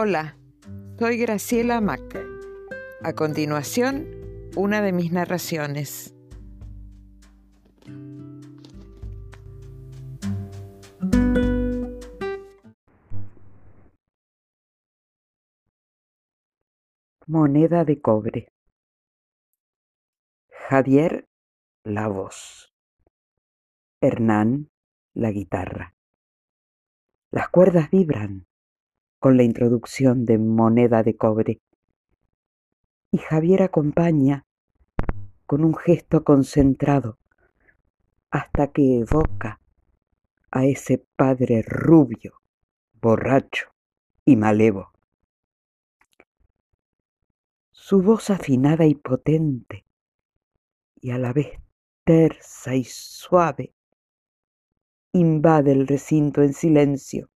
Hola, soy Graciela Mac. A continuación, una de mis narraciones. Moneda de cobre. Javier, la voz. Hernán, la guitarra. Las cuerdas vibran con la introducción de moneda de cobre. Y Javier acompaña con un gesto concentrado hasta que evoca a ese padre rubio, borracho y malevo. Su voz afinada y potente, y a la vez tersa y suave, invade el recinto en silencio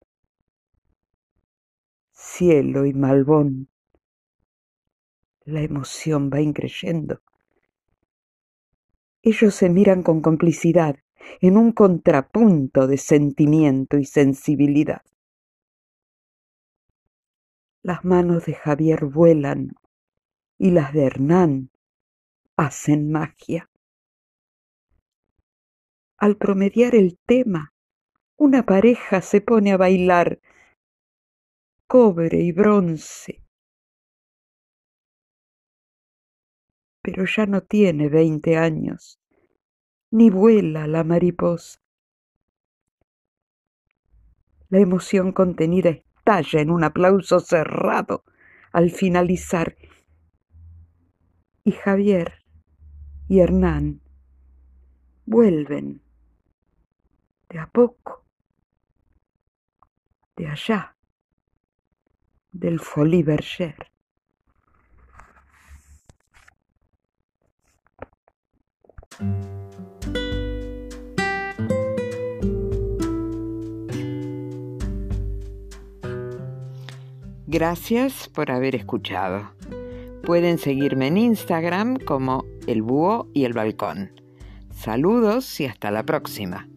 cielo y malbón. La emoción va increyendo. Ellos se miran con complicidad en un contrapunto de sentimiento y sensibilidad. Las manos de Javier vuelan y las de Hernán hacen magia. Al promediar el tema, una pareja se pone a bailar cobre y bronce. Pero ya no tiene veinte años, ni vuela la mariposa. La emoción contenida estalla en un aplauso cerrado al finalizar. Y Javier y Hernán vuelven de a poco, de allá del Folie Berger. Gracias por haber escuchado. Pueden seguirme en Instagram como El Búho y el Balcón. Saludos y hasta la próxima.